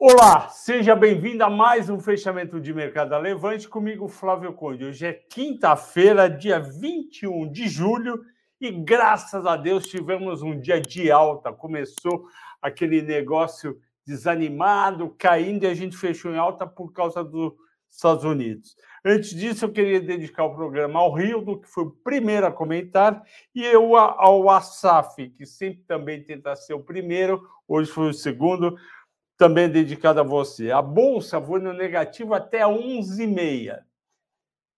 Olá, seja bem-vindo a mais um fechamento de mercado da Levante comigo, Flávio Conde. Hoje é quinta-feira, dia 21 de julho, e graças a Deus tivemos um dia de alta. Começou aquele negócio desanimado, caindo, e a gente fechou em alta por causa dos Estados Unidos. Antes disso, eu queria dedicar o programa ao Rildo, que foi o primeiro a comentar, e eu ao Asaf, que sempre também tenta ser o primeiro, hoje foi o segundo, também dedicado a você. A bolsa foi no negativo até 11,6.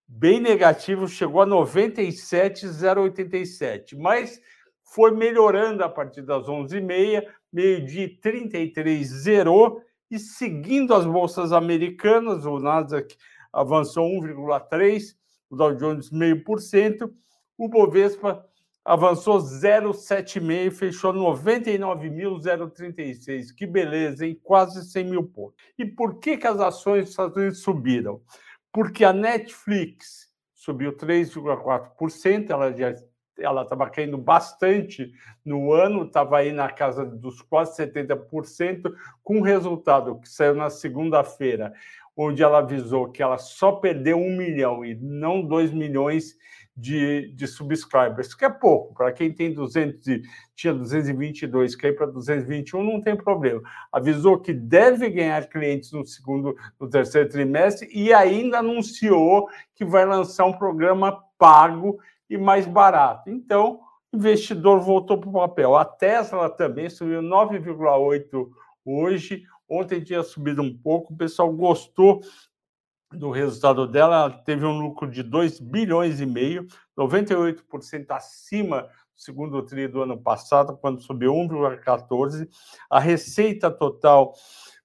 Bem negativo, chegou a 97,087, mas foi melhorando a partir das 11h30, meio-dia 33 zerou, e seguindo as bolsas americanas, o Nasdaq avançou 1,3%, o Dow Jones 0,5%, o Bovespa avançou 0,76 e fechou 99.036. Que beleza, hein? Quase 100 mil pontos. E por que, que as ações dos Estados Unidos subiram? Porque a Netflix subiu 3,4%, ela já ela estava caindo bastante no ano, estava aí na casa dos quase 70%, com um resultado que saiu na segunda-feira, onde ela avisou que ela só perdeu um milhão e não dois milhões de, de subscribers, que é pouco. Para quem tem 200 e, tinha 222, caiu para 221, não tem problema. Avisou que deve ganhar clientes no segundo, no terceiro trimestre e ainda anunciou que vai lançar um programa pago e mais barato. Então, o investidor voltou para o papel. A Tesla também subiu 9,8 hoje. Ontem tinha subido um pouco, o pessoal gostou do resultado dela, ela teve um lucro de 2 bilhões e meio, 98% acima do segundo tri do ano passado, quando subiu 1,14. A receita total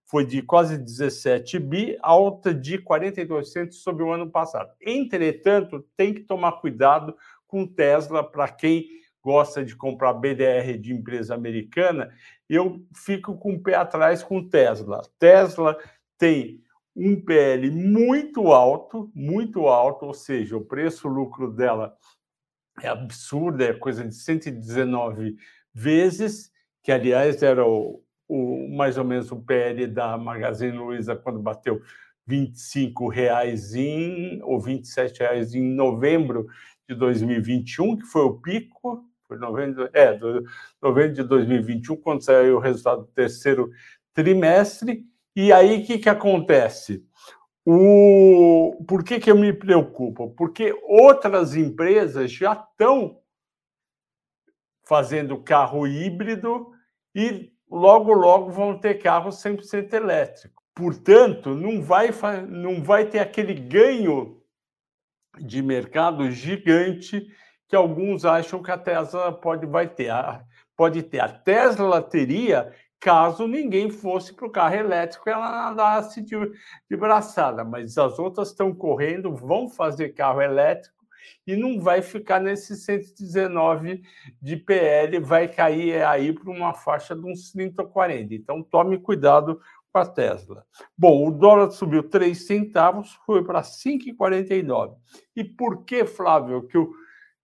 foi de quase 17 bi, alta de 42% sobre o ano passado. Entretanto, tem que tomar cuidado com Tesla para quem gosta de comprar BDR de empresa americana, eu fico com o pé atrás com Tesla. Tesla tem um PL muito alto, muito alto, ou seja, o preço-lucro dela é absurdo, é coisa de 119 vezes, que aliás era o, o mais ou menos o PL da Magazine Luiza quando bateu 25 reais em ou 27 reais em novembro de 2021, que foi o pico, foi novembro, é, novembro de 2021, quando saiu o resultado do terceiro trimestre, e aí, o que, que acontece? O... Por que, que eu me preocupo? Porque outras empresas já estão fazendo carro híbrido e logo, logo vão ter carro 100% elétrico. Portanto, não vai, não vai ter aquele ganho de mercado gigante que alguns acham que a Tesla pode vai ter. Pode ter. A Tesla teria caso ninguém fosse para o carro elétrico ela andasse de, de braçada. Mas as outras estão correndo, vão fazer carro elétrico e não vai ficar nesse 119 de PL, vai cair aí para uma faixa de uns 30 ou 40. Então tome cuidado com a Tesla. Bom, o dólar subiu 3 centavos, foi para 5,49. E por que, Flávio, que o,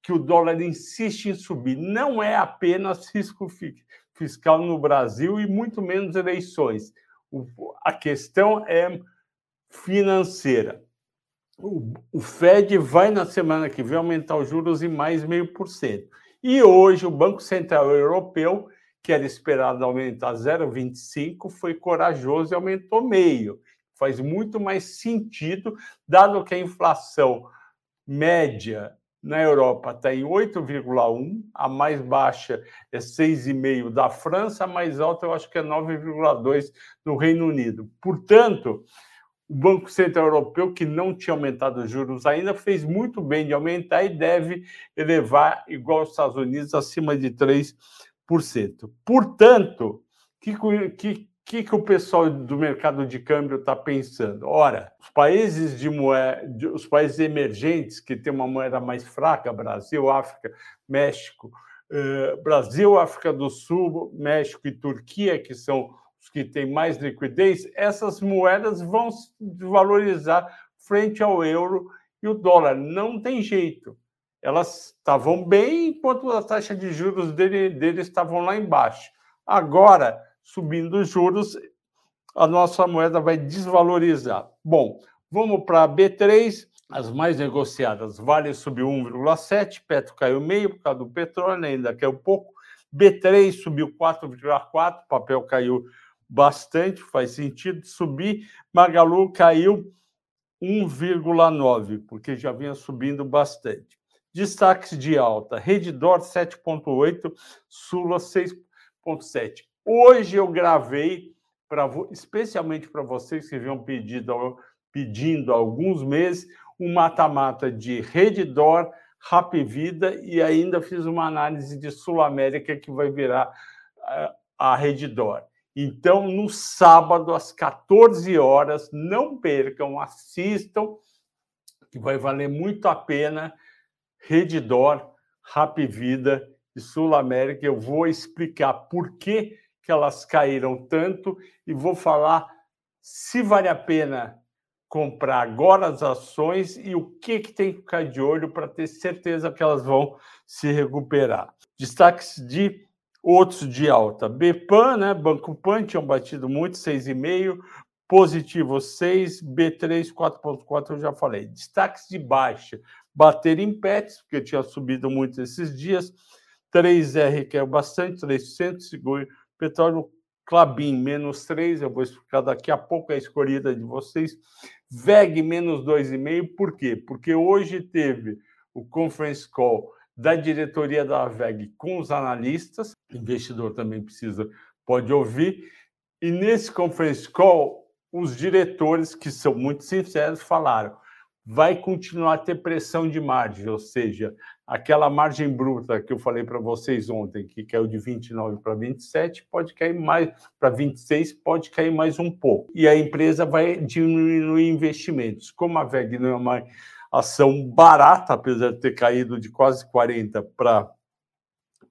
que o dólar insiste em subir? Não é apenas risco fixo fiscal no Brasil e muito menos eleições. O, a questão é financeira. O, o, Fed vai na semana que vem aumentar os juros em mais meio por cento. E hoje o Banco Central Europeu, que era esperado aumentar 0,25, foi corajoso e aumentou meio. Faz muito mais sentido, dado que a inflação média na Europa está em 8,1, a mais baixa é 6,5 da França, a mais alta eu acho que é 9,2 no Reino Unido. Portanto, o Banco Central Europeu, que não tinha aumentado os juros ainda, fez muito bem de aumentar e deve elevar, igual aos Estados Unidos, acima de 3%. Portanto, que, que, que, que o pessoal do mercado de câmbio está pensando? Ora, os países de moeda, os países emergentes que têm uma moeda mais fraca, Brasil, África, México, eh, Brasil, África do Sul, México e Turquia, que são os que têm mais liquidez, essas moedas vão se valorizar frente ao euro e o dólar. Não tem jeito. Elas estavam bem enquanto a taxa de juros dele, deles estavam lá embaixo. Agora, subindo os juros, a nossa moeda vai desvalorizar. Bom, vamos para a B3, as mais negociadas. Vale subiu 1,7, Petro caiu meio por causa do petróleo, ainda caiu pouco. B3 subiu 4,4, papel caiu bastante, faz sentido subir. Magalu caiu 1,9, porque já vinha subindo bastante. Destaques de alta: Redditor 7,8, Sula 6,7. Hoje eu gravei, pra, especialmente para vocês que vinham pedido, pedindo há alguns meses, um mata-mata de Redditor, Rap Vida e ainda fiz uma análise de Sul América que vai virar a Redditor. Então, no sábado, às 14 horas, não percam, assistam, que vai valer muito a pena. Redditor, Rap Vida e Sul América. Eu vou explicar por que, que elas caíram tanto e vou falar se vale a pena comprar agora as ações e o que, que tem que ficar de olho para ter certeza que elas vão se recuperar. Destaques de outros de alta. BPAN, né? Banco Pan tinham batido muito, 6,5, positivo 6, B3 4.4 eu já falei. Destaques de baixa, bater em PETs, porque tinha subido muito esses dias. 3R caiu bastante, 3%, seguro. Petróleo Clabin, menos 3, eu vou explicar daqui a pouco a escolhida de vocês. VEG, menos 2,5, por quê? Porque hoje teve o conference call da diretoria da VEG com os analistas, o investidor também precisa, pode ouvir, e nesse conference call, os diretores, que são muito sinceros, falaram: vai continuar a ter pressão de margem, ou seja, aquela margem bruta que eu falei para vocês ontem, que caiu de 29 para 27, pode cair mais para 26, pode cair mais um pouco. E a empresa vai diminuir investimentos. Como a VEG não é uma ação barata, apesar de ter caído de quase 40 para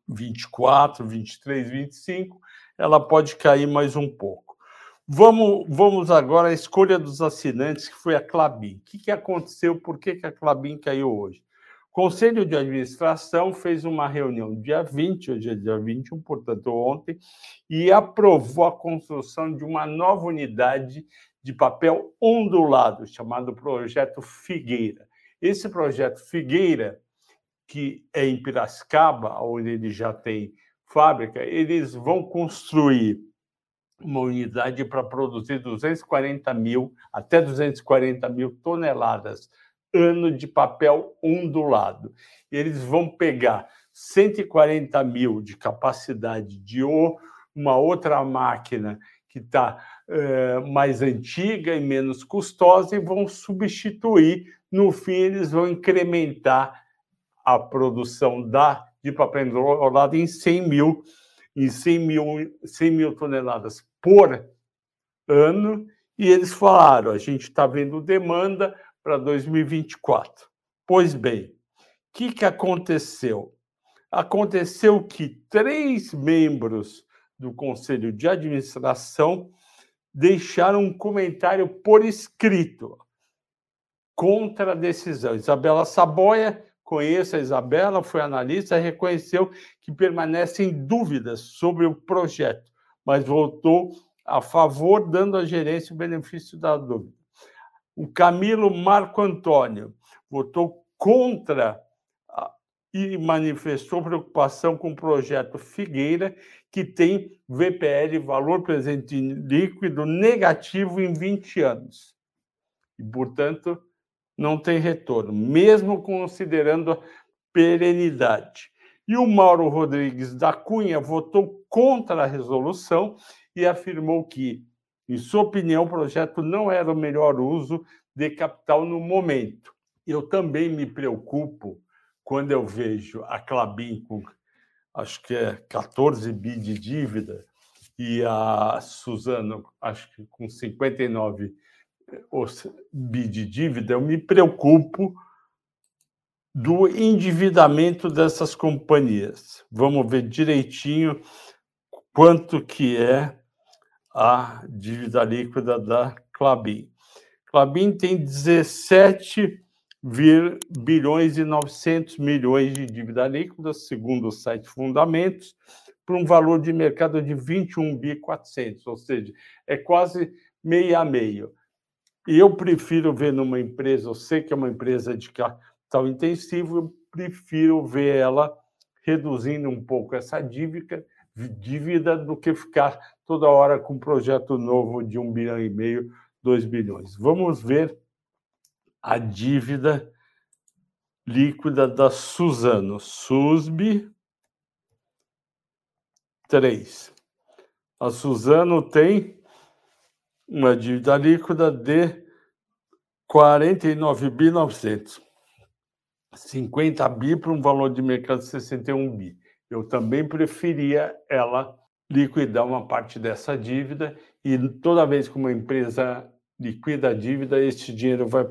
24, 23, 25, ela pode cair mais um pouco. Vamos, vamos agora à escolha dos assinantes, que foi a Clabin. O que, que aconteceu? Por que, que a Clabin caiu hoje? O Conselho de Administração fez uma reunião dia 20, hoje é dia 21, portanto, ontem, e aprovou a construção de uma nova unidade de papel ondulado, chamado Projeto Figueira. Esse projeto Figueira, que é em Piracicaba, onde ele já tem fábrica, eles vão construir uma unidade para produzir 240 mil, até 240 mil toneladas ano de papel ondulado. Eles vão pegar 140 mil de capacidade de uma outra máquina que está é, mais antiga e menos custosa e vão substituir no fim, eles vão incrementar a produção da, de papel enrolado em 100 mil, em 100 mil, 100 mil toneladas por ano. E eles falaram: a gente está vendo demanda para 2024. Pois bem, o que, que aconteceu? Aconteceu que três membros do Conselho de Administração deixaram um comentário por escrito contra a decisão. Isabela Saboia, conheço a Isabela, foi analista, reconheceu que permanecem dúvidas sobre o projeto, mas votou a favor, dando à gerência o benefício da dúvida. O Camilo Marco Antônio votou contra e manifestou preocupação com o projeto Figueira, que tem VPL, valor presente líquido, negativo em 20 anos. E, portanto, não tem retorno, mesmo considerando a perenidade. E o Mauro Rodrigues da Cunha votou contra a resolução e afirmou que, em sua opinião, o projeto não era o melhor uso de capital no momento. Eu também me preocupo quando eu vejo a Clabin com, acho que é 14 bi de dívida, e a Suzano, acho que com 59 bi de dívida, eu me preocupo do endividamento dessas companhias. Vamos ver direitinho quanto que é a dívida líquida da Clabin. Clabin tem 17 bilhões e 900 milhões de dívida líquida, segundo o site Fundamentos. para um valor de mercado de 21 bi 400, ou seja, é quase meio a meio. E eu prefiro ver numa empresa, eu sei que é uma empresa de capital intensivo, eu prefiro ver ela reduzindo um pouco essa dívida, dívida do que ficar toda hora com um projeto novo de um bilhão e meio, dois bilhões. Vamos ver a dívida líquida da Suzano, SUSB 3. A Suzano tem uma dívida líquida de 49 bi 900. 50 bi para um valor de mercado de 61 bi. Eu também preferia ela liquidar uma parte dessa dívida e toda vez que uma empresa liquida a dívida, este dinheiro vai,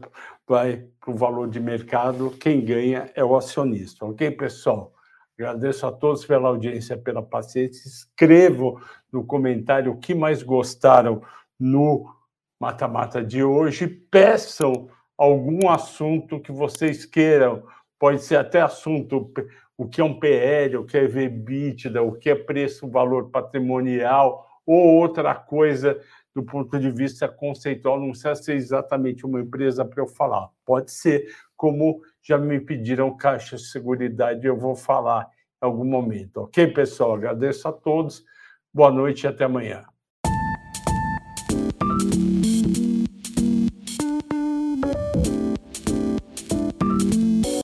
vai para o valor de mercado, quem ganha é o acionista. Ok, pessoal? Agradeço a todos pela audiência, pela paciência. Escrevam no comentário o que mais gostaram no mata-mata de hoje. Peçam algum assunto que vocês queiram. Pode ser até assunto o que é um PL, o que é EBITDA, o que é preço-valor patrimonial ou outra coisa do ponto de vista conceitual. Não precisa ser exatamente uma empresa para eu falar. Pode ser, como já me pediram Caixa de Seguridade, eu vou falar em algum momento. Ok, pessoal? Agradeço a todos. Boa noite e até amanhã.